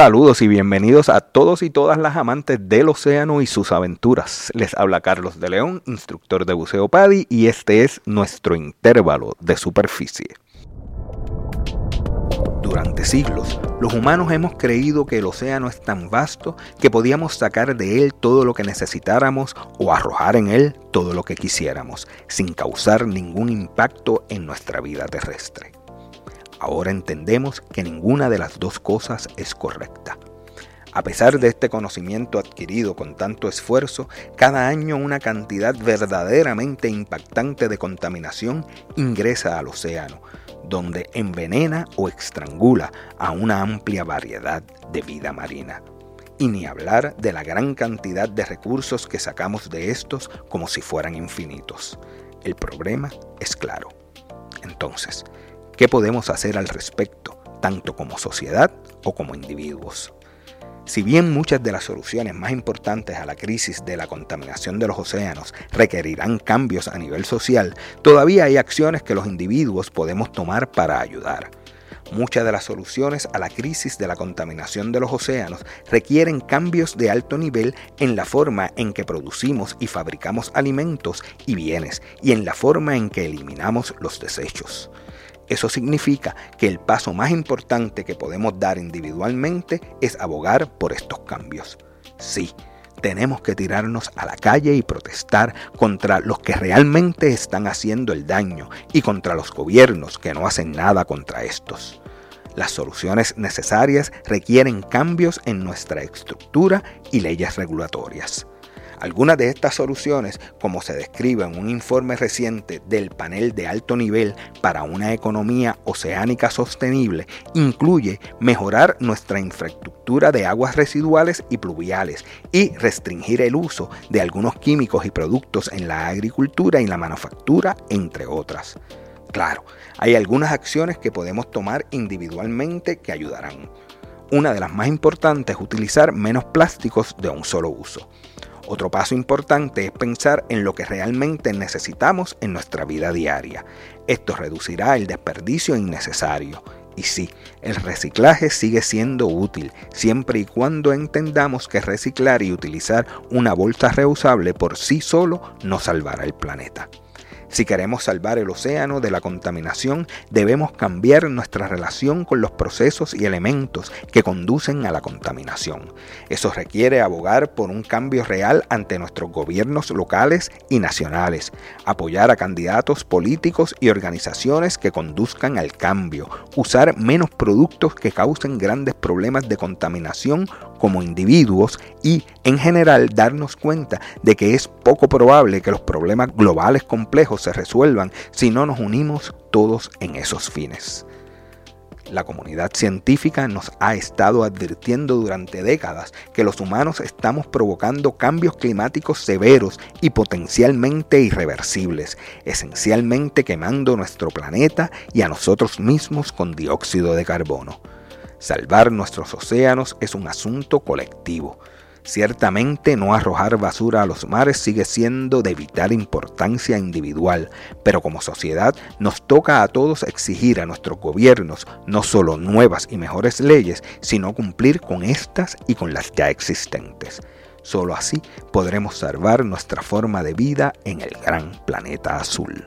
Saludos y bienvenidos a todos y todas las amantes del océano y sus aventuras. Les habla Carlos de León, instructor de buceo PADI, y este es nuestro intervalo de superficie. Durante siglos, los humanos hemos creído que el océano es tan vasto que podíamos sacar de él todo lo que necesitáramos o arrojar en él todo lo que quisiéramos, sin causar ningún impacto en nuestra vida terrestre. Ahora entendemos que ninguna de las dos cosas es correcta. A pesar de este conocimiento adquirido con tanto esfuerzo, cada año una cantidad verdaderamente impactante de contaminación ingresa al océano, donde envenena o estrangula a una amplia variedad de vida marina. Y ni hablar de la gran cantidad de recursos que sacamos de estos como si fueran infinitos. El problema es claro. Entonces, ¿Qué podemos hacer al respecto, tanto como sociedad o como individuos? Si bien muchas de las soluciones más importantes a la crisis de la contaminación de los océanos requerirán cambios a nivel social, todavía hay acciones que los individuos podemos tomar para ayudar. Muchas de las soluciones a la crisis de la contaminación de los océanos requieren cambios de alto nivel en la forma en que producimos y fabricamos alimentos y bienes y en la forma en que eliminamos los desechos. Eso significa que el paso más importante que podemos dar individualmente es abogar por estos cambios. Sí, tenemos que tirarnos a la calle y protestar contra los que realmente están haciendo el daño y contra los gobiernos que no hacen nada contra estos. Las soluciones necesarias requieren cambios en nuestra estructura y leyes regulatorias. Algunas de estas soluciones, como se describe en un informe reciente del panel de alto nivel para una economía oceánica sostenible, incluye mejorar nuestra infraestructura de aguas residuales y pluviales y restringir el uso de algunos químicos y productos en la agricultura y la manufactura, entre otras. Claro, hay algunas acciones que podemos tomar individualmente que ayudarán. Una de las más importantes es utilizar menos plásticos de un solo uso. Otro paso importante es pensar en lo que realmente necesitamos en nuestra vida diaria. Esto reducirá el desperdicio innecesario. Y sí, el reciclaje sigue siendo útil, siempre y cuando entendamos que reciclar y utilizar una bolsa reusable por sí solo no salvará el planeta. Si queremos salvar el océano de la contaminación, debemos cambiar nuestra relación con los procesos y elementos que conducen a la contaminación. Eso requiere abogar por un cambio real ante nuestros gobiernos locales y nacionales, apoyar a candidatos políticos y organizaciones que conduzcan al cambio, usar menos productos que causen grandes problemas de contaminación como individuos y, en general, darnos cuenta de que es poco probable que los problemas globales complejos se resuelvan si no nos unimos todos en esos fines. La comunidad científica nos ha estado advirtiendo durante décadas que los humanos estamos provocando cambios climáticos severos y potencialmente irreversibles, esencialmente quemando nuestro planeta y a nosotros mismos con dióxido de carbono. Salvar nuestros océanos es un asunto colectivo. Ciertamente no arrojar basura a los mares sigue siendo de vital importancia individual, pero como sociedad nos toca a todos exigir a nuestros gobiernos no solo nuevas y mejores leyes, sino cumplir con estas y con las ya existentes. Solo así podremos salvar nuestra forma de vida en el gran planeta azul.